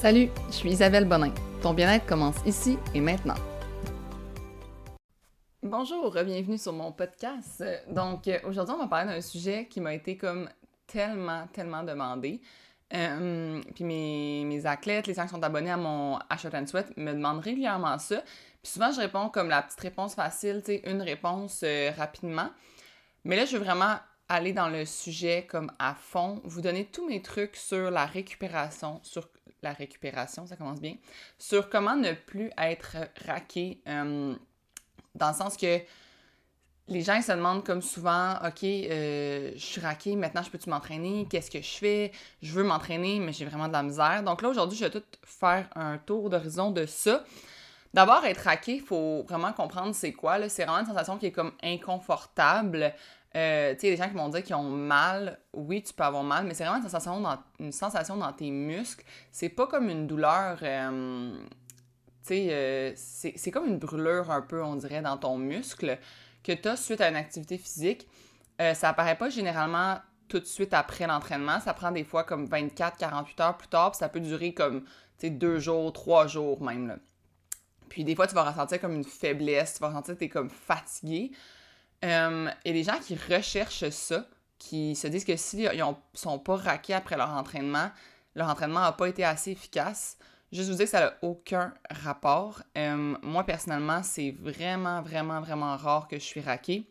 Salut, je suis Isabelle Bonin. Ton bien-être commence ici et maintenant. Bonjour, bienvenue sur mon podcast. Donc aujourd'hui, on va parler d'un sujet qui m'a été comme tellement, tellement demandé. Euh, puis mes, athlètes, les gens qui sont abonnés à mon Achat and Sweat me demandent régulièrement ça. Puis souvent, je réponds comme la petite réponse facile, tu sais, une réponse euh, rapidement. Mais là, je veux vraiment aller dans le sujet comme à fond, vous donner tous mes trucs sur la récupération, sur la récupération, ça commence bien, sur comment ne plus être raqué, euh, dans le sens que les gens se demandent comme souvent, OK, euh, je suis raqué, maintenant je peux-tu m'entraîner? Qu'est-ce que je fais? Je veux m'entraîner, mais j'ai vraiment de la misère. Donc là, aujourd'hui, je vais tout faire un tour d'horizon de ça. D'abord, être raqué, il faut vraiment comprendre c'est quoi. C'est vraiment une sensation qui est comme inconfortable. Euh, tu sais, les gens qui vont dire qu'ils ont mal, oui, tu peux avoir mal, mais c'est vraiment une sensation dans, une sensation dans tes muscles. C'est pas comme une douleur, euh, tu sais, euh, c'est comme une brûlure un peu, on dirait, dans ton muscle que tu as suite à une activité physique. ça apparaît pas généralement tout de suite après l'entraînement. Ça prend des fois comme 24-48 heures plus tard, puis ça peut durer comme, tu sais, deux jours, trois jours même, là. Puis des fois, tu vas ressentir comme une faiblesse, tu vas ressentir que tu es comme fatigué. Euh, et les gens qui recherchent ça, qui se disent que s'ils ne sont pas raqués après leur entraînement, leur entraînement n'a pas été assez efficace, juste vous dire que ça n'a aucun rapport. Euh, moi, personnellement, c'est vraiment, vraiment, vraiment rare que je suis raqué.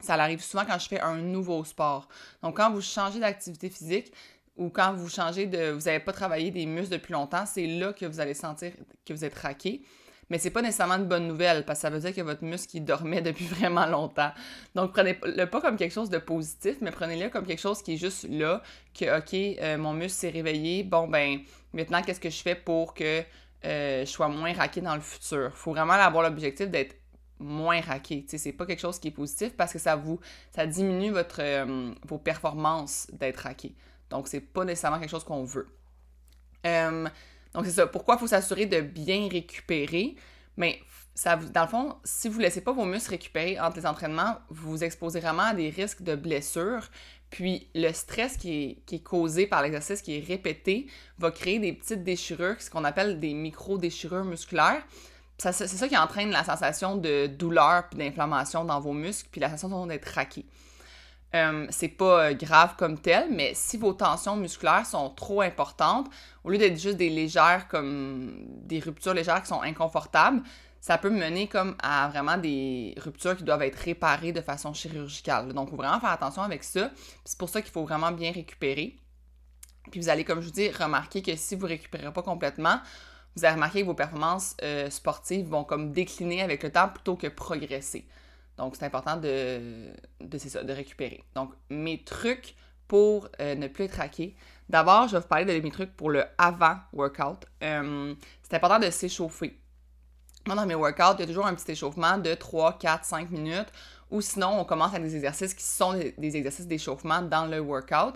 Ça arrive souvent quand je fais un nouveau sport. Donc, quand vous changez d'activité physique ou quand vous changez de. Vous n'avez pas travaillé des muscles depuis longtemps, c'est là que vous allez sentir que vous êtes raqué. Mais c'est pas nécessairement une bonne nouvelle parce que ça veut dire que votre muscle il dormait depuis vraiment longtemps. Donc prenez-le pas comme quelque chose de positif, mais prenez-le comme quelque chose qui est juste là, que ok, euh, mon muscle s'est réveillé, bon ben maintenant qu'est-ce que je fais pour que euh, je sois moins raqué dans le futur? Faut vraiment avoir l'objectif d'être moins raqué. C'est pas quelque chose qui est positif parce que ça vous ça diminue votre euh, vos performances d'être raqué. Donc c'est pas nécessairement quelque chose qu'on veut. Donc, c'est ça. Pourquoi il faut s'assurer de bien récupérer? Mais ça, dans le fond, si vous ne laissez pas vos muscles récupérer entre les entraînements, vous vous exposez vraiment à des risques de blessures. Puis le stress qui est, causé par l'exercice qui est répété va créer des petites déchirures, ce qu'on appelle des micro-déchirures musculaires. C'est ça qui entraîne la sensation de douleur puis d'inflammation dans vos muscles, puis la sensation d'être raqué. Euh, c'est pas euh, grave comme tel, mais si vos tensions musculaires sont trop importantes, au lieu d'être juste des légères, comme des ruptures légères qui sont inconfortables, ça peut mener comme à vraiment des ruptures qui doivent être réparées de façon chirurgicale. Donc, il faut vraiment faire attention avec ça. C'est pour ça qu'il faut vraiment bien récupérer. Puis vous allez, comme je vous dis, remarquer que si vous ne récupérez pas complètement, vous allez remarquer que vos performances euh, sportives vont comme décliner avec le temps plutôt que progresser. Donc, c'est important de, de, ça, de récupérer. Donc, mes trucs pour euh, ne plus être raqué. D'abord, je vais vous parler de mes trucs pour le avant-workout. Euh, c'est important de s'échauffer. Moi, dans mes workouts, il y a toujours un petit échauffement de 3, 4, 5 minutes. Ou sinon, on commence avec des exercices qui sont des, exercices d'échauffement dans le workout.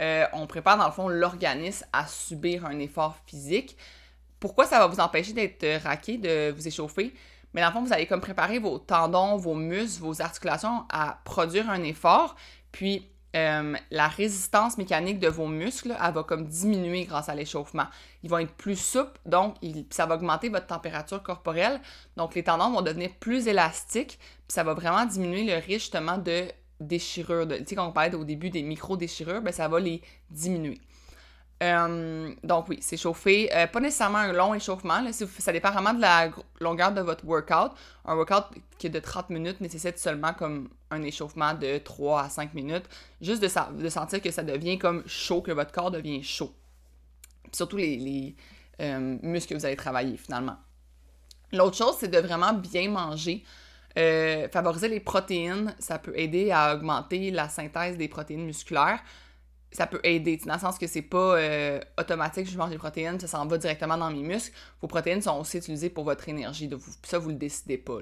Euh, on prépare, dans le fond, l'organisme à subir un effort physique. Pourquoi ça va vous empêcher d'être raqué, de vous échauffer? Mais dans le fond, vous allez comme préparer vos tendons, vos muscles, vos articulations à produire un effort. Puis euh, la résistance mécanique de vos muscles, elle va comme diminuer grâce à l'échauffement. Ils vont être plus souples, donc ça va augmenter votre température corporelle. Donc les tendons vont devenir plus élastiques, puis ça va vraiment diminuer le risque justement de déchirure. tu sais, quand on parlait au début des micro-déchirures, ben, ça va les diminuer. Euh, donc oui, s'échauffer. Euh, pas nécessairement un long échauffement. ça dépend vraiment de la longueur de votre workout. Un workout qui est de 30 minutes nécessite seulement comme un échauffement de 3 à 5 minutes. Juste de, de sentir que ça devient comme chaud, que votre corps devient chaud. surtout les, euh, muscles que vous allez travailler finalement. L'autre chose, c'est de vraiment bien manger. favoriser les protéines, ça peut aider à augmenter la synthèse des protéines musculaires ça peut aider, dans le sens que c'est pas euh, automatique, je mange des protéines, ça s'en va directement dans mes muscles. Vos protéines sont aussi utilisées pour votre énergie, de vous, ça, vous le décidez pas.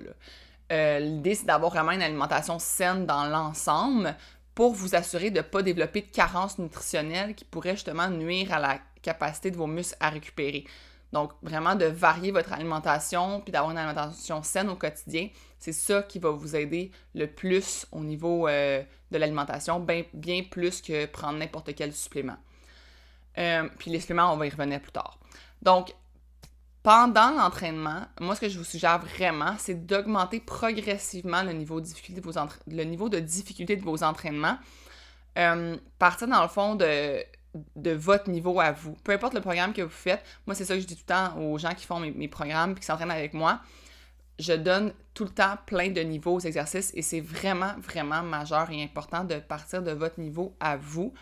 Euh, L'idée, c'est d'avoir vraiment une alimentation saine dans l'ensemble pour vous assurer de ne pas développer de carences nutritionnelles qui pourraient justement nuire à la capacité de vos muscles à récupérer. Donc, vraiment de varier votre alimentation puis d'avoir une alimentation saine au quotidien, c'est ça qui va vous aider le plus au niveau euh, de l'alimentation, bien, bien plus que prendre n'importe quel supplément. Euh, puis les suppléments, on va y revenir plus tard. Donc, pendant l'entraînement, moi, ce que je vous suggère vraiment, c'est d'augmenter progressivement le niveau de difficulté de vos, entraînements. Euh, partir dans le fond de, de votre niveau à vous. Peu importe le programme que vous faites, moi, c'est ça que je dis tout le temps aux gens qui font mes, mes programmes et qui s'entraînent avec moi. Je donne tout le temps plein de niveaux aux exercices et c'est vraiment, vraiment majeur et important de partir de votre niveau à vous.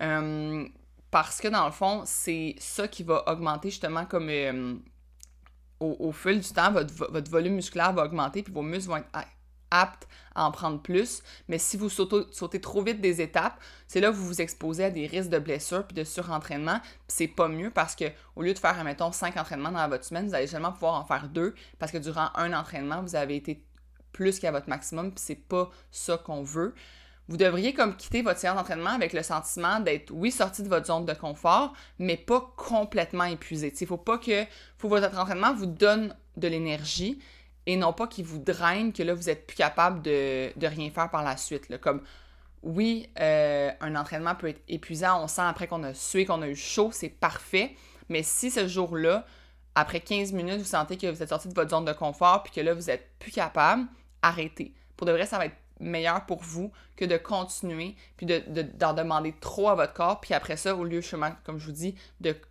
Euh, parce que dans le fond, c'est ça qui va augmenter justement comme euh, au, fil du temps, votre, volume musculaire va augmenter, puis vos muscles vont être aptes à en prendre plus. Mais si vous sautez, trop vite des étapes, c'est là que vous vous exposez à des risques de blessures puis de surentraînement. Puis c'est pas mieux parce que au lieu de faire, admettons, cinq entraînements dans votre semaine, vous allez seulement pouvoir en faire deux parce que durant un entraînement, vous avez été plus qu'à votre maximum, puis c'est pas ça qu'on veut vous devriez comme quitter votre séance d'entraînement avec le sentiment d'être, oui, sorti de votre zone de confort, mais pas complètement épuisé. Il faut pas que votre entraînement vous donne de l'énergie et non pas qu'il vous draine, que là, vous êtes plus capable de, rien faire par la suite. Comme, oui, euh, un entraînement peut être épuisant, on sent après qu'on a sué, qu'on a eu chaud, c'est parfait, mais si ce jour-là, après 15 minutes, vous sentez que vous êtes sorti de votre zone de confort puis que là, vous êtes plus capable, arrêtez. Pour de vrai, ça va être meilleur pour vous que de continuer puis d'en de, demander trop à votre corps. Puis après ça, au lieu, chemin, comme je vous dis,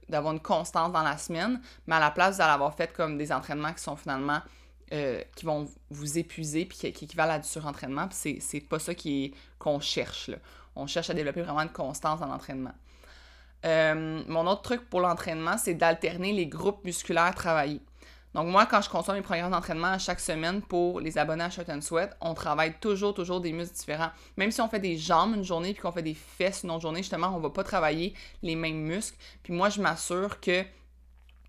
d'avoir une constance dans la semaine, mais à la place, vous allez avoir fait comme des entraînements qui sont finalement euh, qui vont vous épuiser puis qui, qui équivalent à du surentraînement. Puis c'est pas ça qu'on cherche. On cherche à développer vraiment une constance dans l'entraînement. Euh, mon autre truc pour l'entraînement, c'est d'alterner les groupes musculaires travaillés. Donc moi, quand je consomme mes programmes d'entraînement chaque semaine pour les abonnés à Shot and Sweat, on travaille toujours, toujours des muscles différents. Même si on fait des jambes une journée puis qu'on fait des fesses une autre journée, justement, on va pas travailler les mêmes muscles. Puis moi, je m'assure que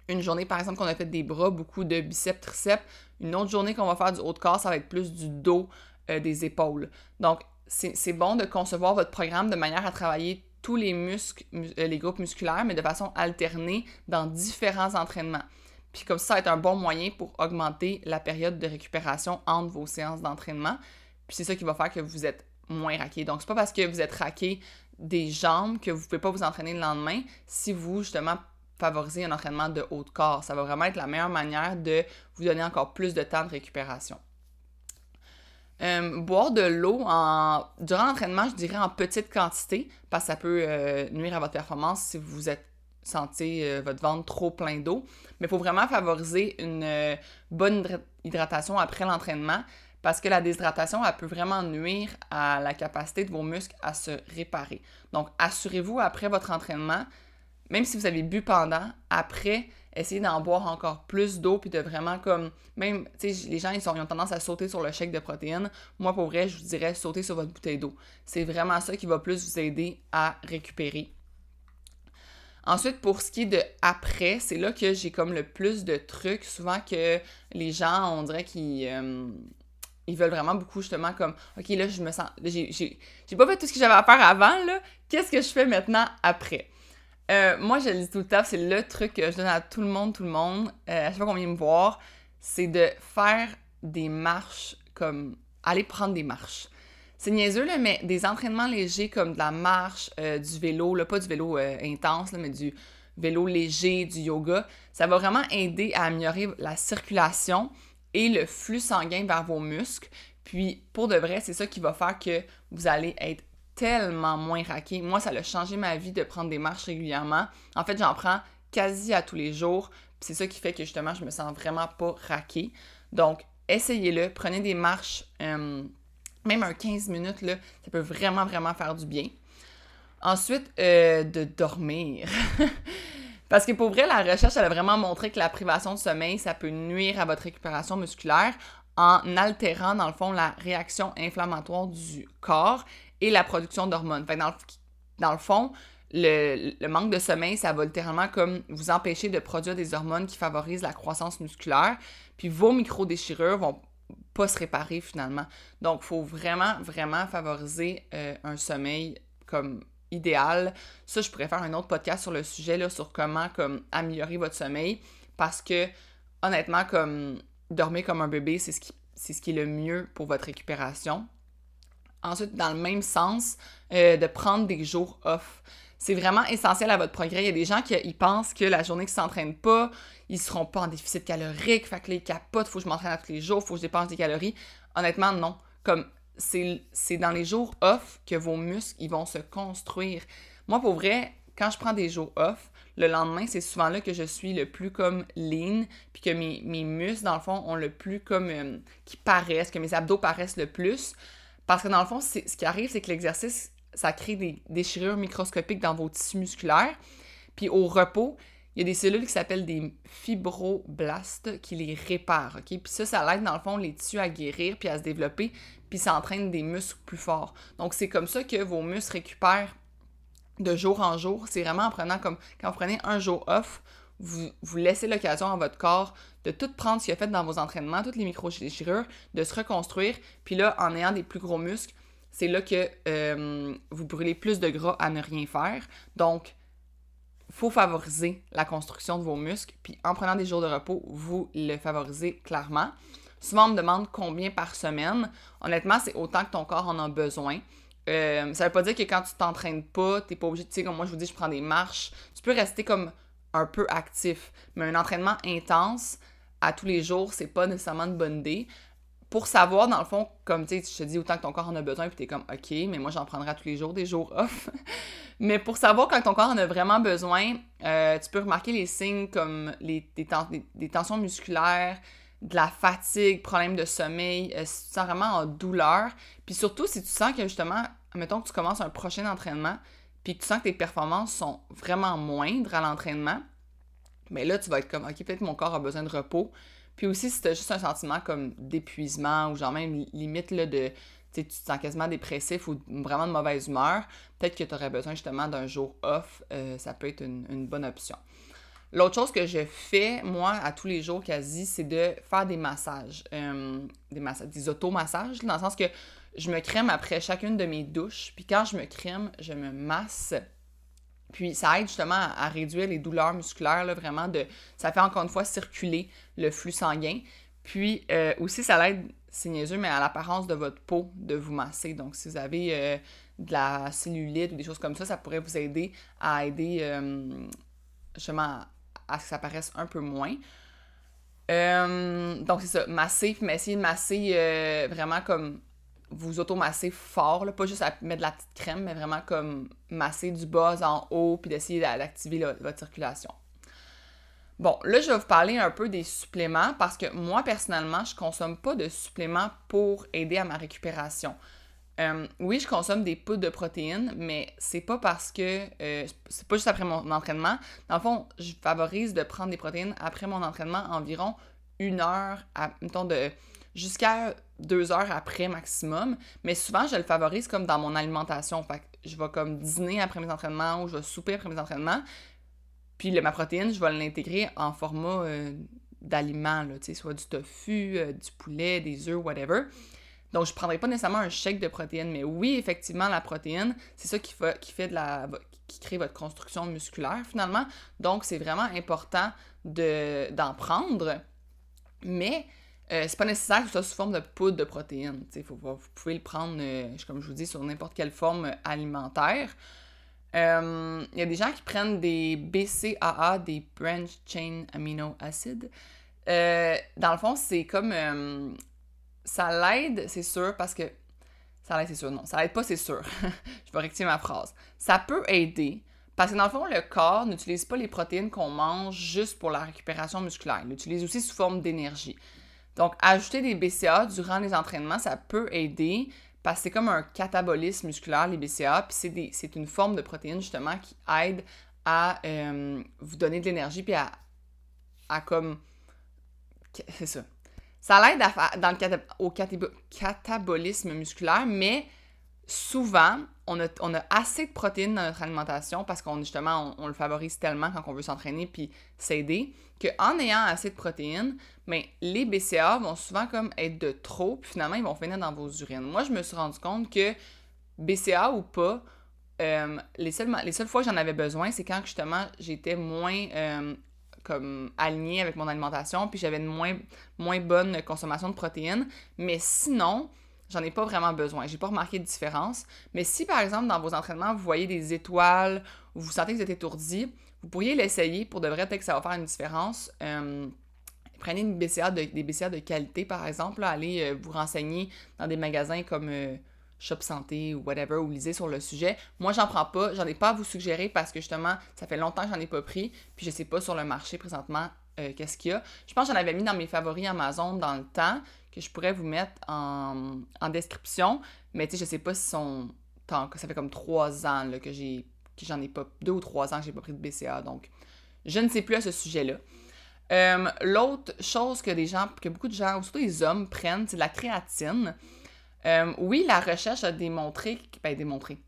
une journée, par exemple, qu'on a fait des bras, beaucoup de biceps, triceps, une autre journée qu'on va faire du haut de corps, ça va être plus du dos, euh, des épaules. Donc, c'est bon de concevoir votre programme de manière à travailler tous les muscles, euh, les groupes musculaires, mais de façon alternée dans différents entraînements. Puis comme ça, ça va être un bon moyen pour augmenter la période de récupération entre vos séances d'entraînement. Puis c'est ça qui va faire que vous êtes moins raqué. Donc c'est pas parce que vous êtes raqué des jambes que vous pouvez pas vous entraîner le lendemain si vous justement favorisez un entraînement de haut de corps. Ça va vraiment être la meilleure manière de vous donner encore plus de temps de récupération. Euh, boire de l'eau durant l'entraînement, je dirais en petite quantité, parce que ça peut euh, nuire à votre performance si vous êtes sentez euh, votre ventre trop plein d'eau. Mais il faut vraiment favoriser une bonne hydratation après l'entraînement parce que la déshydratation, elle peut vraiment nuire à la capacité de vos muscles à se réparer. Donc, assurez-vous après votre entraînement, même si vous avez bu pendant, après, essayez d'en boire encore plus d'eau, puis de vraiment comme, même, tu sais, les gens, ils, ont tendance à sauter sur le chèque de protéines. Moi, pour vrai, je vous dirais, sauter sur votre bouteille d'eau. C'est vraiment ça qui va plus vous aider à récupérer Ensuite, pour ce qui est de après, c'est là que j'ai comme le plus de trucs. Souvent que les gens, on dirait qu'ils euh, ils veulent vraiment beaucoup justement comme OK, là, je me sens. J'ai pas fait tout ce que j'avais à faire avant, là. Qu'est-ce que je fais maintenant après? Euh, moi, je le dis tout le temps, c'est le truc que je donne à tout le monde, tout le monde, euh, à chaque fois qu'on vient me voir, c'est de faire des marches comme aller prendre des marches. C'est niaiseux, là, mais des entraînements légers comme de la marche, euh, du vélo, là, pas du vélo euh, intense, mais du vélo léger, du yoga, ça va vraiment aider à améliorer la circulation et le flux sanguin vers vos muscles. Puis, pour de vrai, c'est ça qui va faire que vous allez être tellement moins raqué. Moi, ça a changé ma vie de prendre des marches régulièrement. En fait, j'en prends quasi à tous les jours. C'est ça qui fait que justement, je me sens vraiment pas raqué. Donc, essayez-le. Prenez des marches. Même un 15 minutes, là, ça peut vraiment, vraiment faire du bien. Ensuite, euh, de dormir. Parce que pour vrai, la recherche, elle a vraiment montré que la privation de sommeil, ça peut nuire à votre récupération musculaire en altérant, dans le fond, la réaction inflammatoire du corps et la production d'hormones. Fait dans, le, fond, le, le, manque de sommeil, ça va littéralement comme vous empêcher de produire des hormones qui favorisent la croissance musculaire. Puis vos micro-déchirures vont pas se réparer finalement. Donc, il faut vraiment, vraiment favoriser euh, un sommeil comme idéal. Ça, je pourrais faire un autre podcast sur le sujet, là, sur comment comme, améliorer votre sommeil. Parce que, honnêtement, comme dormir comme un bébé, c'est ce qui, ce qui est le mieux pour votre récupération. Ensuite, dans le même sens, euh, de prendre des jours off. c'est vraiment essentiel à votre progrès. Il y a des gens qui pensent que la journée qu'ils s'entraînent pas, ils seront pas en déficit calorique, fait que les capotes, faut que je m'entraîne tous les jours, faut que je dépense des calories. Honnêtement, non. Comme c'est dans les jours off que vos muscles ils vont se construire. Moi, pour vrai, quand je prends des jours off, le lendemain, c'est souvent là que je suis le plus comme lean, puis que mes, muscles, dans le fond, ont le plus comme. Euh, qui paraissent, que mes abdos paraissent le plus. Parce que dans le fond, ce qui arrive, c'est que l'exercice, ça crée des déchirures microscopiques dans vos tissus musculaires. Puis au repos, il y a des cellules qui s'appellent des fibroblastes qui les réparent? Puis ça, ça l'aide dans le fond les tissus à guérir puis à se développer, puis ça entraîne des muscles plus forts. Donc c'est comme ça que vos muscles récupèrent de jour en jour. C'est vraiment en prenant comme quand vous prenez un jour off, vous, vous laissez l'occasion à votre corps de tout prendre ce qu'il a fait dans vos entraînements, toutes les micro-déchirures, de se reconstruire. Puis là, en ayant des plus gros muscles, c'est là que euh, vous brûlez plus de gras à ne rien faire. Donc, faut favoriser la construction de vos muscles. Puis en prenant des jours de repos, vous le favorisez clairement. Souvent, on me demande combien par semaine. Honnêtement, c'est autant que ton corps en a besoin. Euh, ça veut pas dire que quand tu t'entraînes pas, t'es pas obligé, tu sais, comme moi je vous dis, je prends des marches. Tu peux rester comme un peu actif. Mais un entraînement intense à tous les jours, c'est pas nécessairement une bonne idée. Pour savoir, dans le fond, comme tu te dis autant que ton corps en a besoin, puis t'es comme, OK, mais moi j'en prendrai tous les jours, des jours off. mais pour savoir quand ton corps en a vraiment besoin, euh, tu peux remarquer les signes comme les, des, tensions musculaires, de la fatigue, problème de sommeil, euh, si tu te sens vraiment en douleur. Puis surtout, si tu sens que justement, mettons que tu commences un prochain entraînement, puis que tu sens que tes performances sont vraiment moindres à l'entraînement, mais là, tu vas être comme, OK, peut-être mon corps a besoin de repos. Puis aussi, si tu as juste un sentiment comme d'épuisement ou genre même limite là, de, tu te sens quasiment dépressif ou vraiment de mauvaise humeur, peut-être que tu aurais besoin justement d'un jour off. Euh, ça peut être une bonne option. L'autre chose que je fais, moi, à tous les jours quasi, c'est de faire des massages. Euh, des massages, des automassages, dans le sens que je me crème après chacune de mes douches. Puis quand je me crème, je me masse. Puis ça aide justement à, réduire les douleurs musculaires, là, vraiment de. Ça fait encore une fois circuler le flux sanguin. Puis euh, aussi, ça l'aide, c'est niaiseux, mais à l'apparence de votre peau de vous masser. Donc, si vous avez euh, de la cellulite ou des choses comme ça, ça pourrait vous aider à aider justement à ce que ça paraisse un peu moins. Euh, donc, c'est ça, masser, mais essayer de masser euh, vraiment comme vous automasser fort, là, pas juste à mettre de la petite crème, mais vraiment comme masser du bas en haut, puis d'essayer d'activer votre circulation. Bon, là, je vais vous parler un peu des suppléments parce que moi, personnellement, je consomme pas de suppléments pour aider à ma récupération. Euh, oui, je consomme des poudres de protéines, mais c'est pas parce que euh, c'est pas juste après mon entraînement. Dans le fond, je favorise de prendre des protéines après mon entraînement environ une heure, à, mettons, de jusqu'à deux heures après maximum. Mais souvent, je le favorise comme dans mon alimentation. Fait que je vais comme dîner après mes entraînements ou je vais souper après mes entraînements. Puis ma protéine, je vais l'intégrer en format euh, d'aliment, soit du tofu, du poulet, des œufs, whatever. Donc, je ne prendrai pas nécessairement un shake de protéines, mais oui, effectivement, la protéine, c'est ça qui fait, de la qui crée votre construction musculaire finalement. Donc, c'est vraiment important de, d'en prendre. Mais euh, c'est pas nécessaire que ce soit sous forme de poudre de protéines. Vous pouvez le prendre, euh, comme je vous dis, sur n'importe quelle forme alimentaire. Euh, il y a des gens qui prennent des BCAA, des Branch Chain Amino Acid. dans le fond, c'est comme ça l'aide, c'est sûr, parce que. Ça l'aide, c'est sûr. Non, ça l'aide pas, c'est sûr. je vais rectifier ma phrase. Ça peut aider, parce que dans le fond, le corps n'utilise pas les protéines qu'on mange juste pour la récupération musculaire. Il l'utilise aussi sous forme d'énergie. Donc, ajouter des BCA durant les entraînements, ça peut aider parce que c'est comme un catabolisme musculaire, les BCA, puis c'est une forme de protéine justement qui aide à euh, vous donner de l'énergie, puis à, à comme. C'est ça. Ça l'aide dans le au catabolisme musculaire, mais souvent, on a, assez de protéines dans notre alimentation parce qu'on justement, on, le favorise tellement quand on veut s'entraîner puis s'aider, qu'en ayant assez de protéines, mais les BCA vont souvent comme être de trop, puis finalement, ils vont finir dans vos urines. Moi, je me suis rendu compte que BCA ou pas, euh, les, seules, les seules fois que j'en avais besoin, c'est quand justement j'étais moins euh, comme aligné avec mon alimentation, puis j'avais une moins, moins bonne consommation de protéines. Mais sinon, j'en ai pas vraiment besoin. J'ai pas remarqué de différence. Mais si par exemple dans vos entraînements, vous voyez des étoiles ou vous sentez que vous êtes étourdi, vous pourriez l'essayer pour de vrai, peut-être que ça va faire une différence. Euh, prenez une BCA de, des BCA de qualité, par exemple. allez euh, vous renseigner dans des magasins comme euh, Shop Santé ou whatever, ou lisez sur le sujet. Moi, j'en prends pas. J'en ai pas à vous suggérer parce que justement, ça fait longtemps que j'en ai pas pris. Puis je sais pas sur le marché présentement qu'est-ce qu'il y a. Je pense que j'en avais mis dans mes favoris Amazon dans le temps, que je pourrais vous mettre en, description. Mais tu sais, je sais pas si sont. Tant que ça fait comme trois ans que j'ai que j'en ai pas, deux ou trois ans que j'ai pas pris de BCA, donc je ne sais plus à ce sujet-là. Euh, l'autre chose que des gens, que beaucoup de gens, surtout les hommes, prennent, c'est de la créatine. Euh, oui, la recherche a démontré, ben démontré,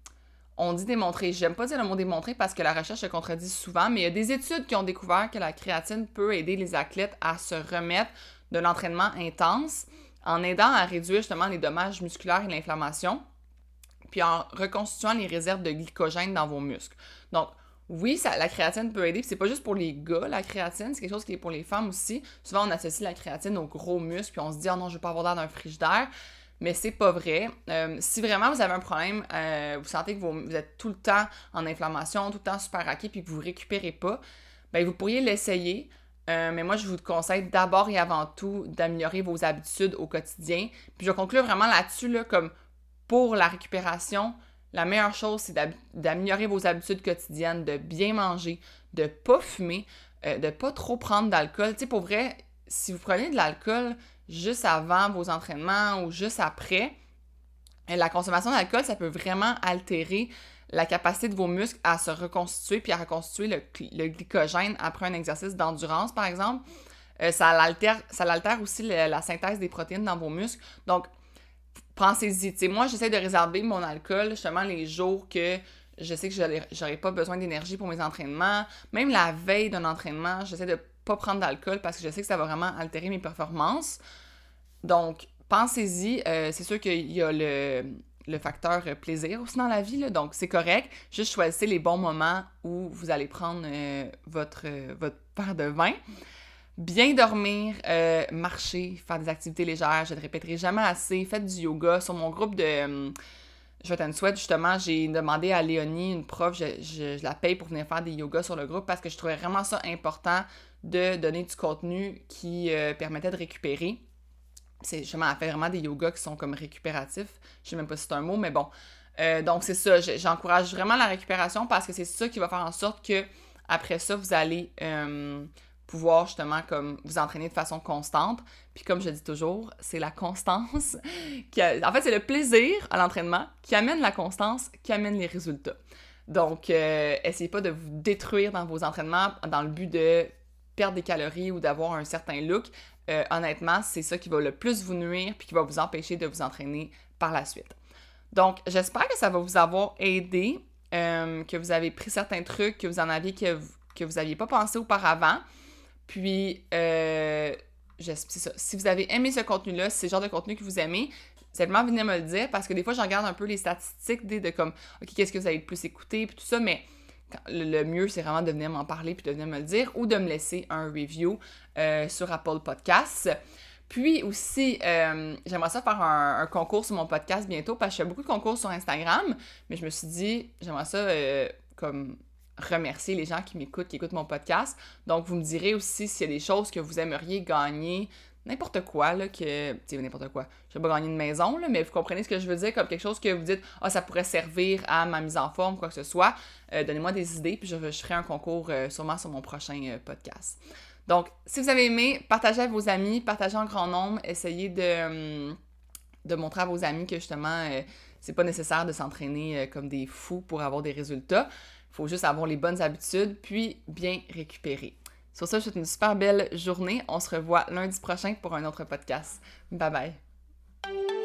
on dit démontré, j'aime pas dire le mot démontré parce que la recherche se contredit souvent, mais il y a des études qui ont découvert que la créatine peut aider les athlètes à se remettre de l'entraînement intense en aidant à réduire justement les dommages musculaires et l'inflammation puis en reconstituant les réserves de glycogène dans vos muscles. Donc, oui, la créatine peut aider, c'est pas juste pour les gars, la créatine, c'est quelque chose qui est pour les femmes aussi. Souvent, on associe la créatine aux gros muscles, puis on se dit, oh non, je veux pas avoir l'air d'un frigidaire. Mais c'est pas vrai. Euh, si vraiment vous avez un problème, euh, vous sentez que vous, êtes tout le temps en inflammation, tout le temps super raqué, puis que vous récupérez pas, ben vous pourriez l'essayer. Euh, mais moi, je vous conseille d'abord et avant tout d'améliorer vos habitudes au quotidien. Puis je vais conclure vraiment là-dessus, là, comme pour la récupération, la meilleure chose, c'est d'améliorer vos habitudes quotidiennes, de bien manger, de pas fumer, de pas trop prendre d'alcool. Tu sais, pour vrai, si vous prenez de l'alcool juste avant vos entraînements ou juste après, euh, la consommation d'alcool, ça peut vraiment altérer la capacité de vos muscles à se reconstituer puis à reconstituer le, glycogène après un exercice d'endurance, par exemple. Euh, ça altère aussi la synthèse des protéines dans vos muscles. Donc, pensez-y. moi, j'essaie de réserver mon alcool justement les jours que je sais que j'aurais pas besoin d'énergie pour mes entraînements. Même la veille d'un entraînement, j'essaie de pas prendre d'alcool parce que je sais que ça va vraiment altérer mes performances. Donc, pensez-y. Euh, c'est sûr qu'il y a le, facteur plaisir aussi dans la vie, donc c'est correct. Juste choisissez les bons moments où vous allez prendre euh, votre, votre verre de vin. Bien dormir, euh, marcher, faire des activités légères, je ne répéterai jamais assez. Faites du yoga. Sur mon groupe de euh, Je une souhaite, justement, j'ai demandé à Léonie, une prof, je, la paye pour venir faire des yogas sur le groupe parce que je trouvais vraiment ça important de donner du contenu qui euh, permettait de récupérer. C'est justement, elle fait vraiment des yogas qui sont comme récupératifs. Je sais même pas si c'est un mot, mais bon. donc c'est ça, j'encourage vraiment la récupération parce que c'est ça qui va faire en sorte que après ça, vous allez pouvoir justement comme vous entraîner de façon constante. Puis comme je dis toujours, c'est la constance qui en fait c'est le plaisir à l'entraînement qui amène la constance, qui amène les résultats. Donc euh, essayez pas de vous détruire dans vos entraînements dans le but de perdre des calories ou d'avoir un certain look. Euh, honnêtement, c'est ça qui va le plus vous nuire puis qui va vous empêcher de vous entraîner par la suite. Donc, j'espère que ça va vous avoir aidé, euh, que vous avez pris certains trucs, que vous en aviez que vous, que vous n'aviez pas pensé auparavant. Puis, euh, ça. Si vous avez aimé ce contenu-là, si c'est le genre de contenu que vous aimez, simplement venez me le dire parce que des fois, je regarde un peu les statistiques de, de comme, OK, qu'est-ce que vous avez le plus écouté, puis tout ça, mais le, mieux, c'est vraiment de venir m'en parler puis de venir me le dire ou de me laisser un review euh, sur Apple Podcasts. Puis aussi, euh, j'aimerais ça faire un, concours sur mon podcast bientôt parce que je fais beaucoup de concours sur Instagram, mais je me suis dit, j'aimerais ça euh, comme remercier les gens qui m'écoutent, qui écoutent mon podcast. Donc, vous me direz aussi s'il y a des choses que vous aimeriez gagner, n'importe quoi, là, que. Tu sais, n'importe quoi. Je vais pas gagner une maison, là, mais vous comprenez ce que je veux dire, comme quelque chose que vous dites, ah, ça pourrait servir à ma mise en forme, quoi que ce soit. Euh, donnez-moi des idées, puis je, ferai un concours euh, sûrement sur mon prochain euh, podcast. Donc, si vous avez aimé, partagez avec vos amis, partagez en grand nombre, essayez de, hum, de montrer à vos amis que justement, c'est pas nécessaire de s'entraîner comme des fous pour avoir des résultats faut juste avoir les bonnes habitudes, puis bien récupérer. Sur ce, je souhaite une super belle journée. On se revoit lundi prochain pour un autre podcast. Bye bye.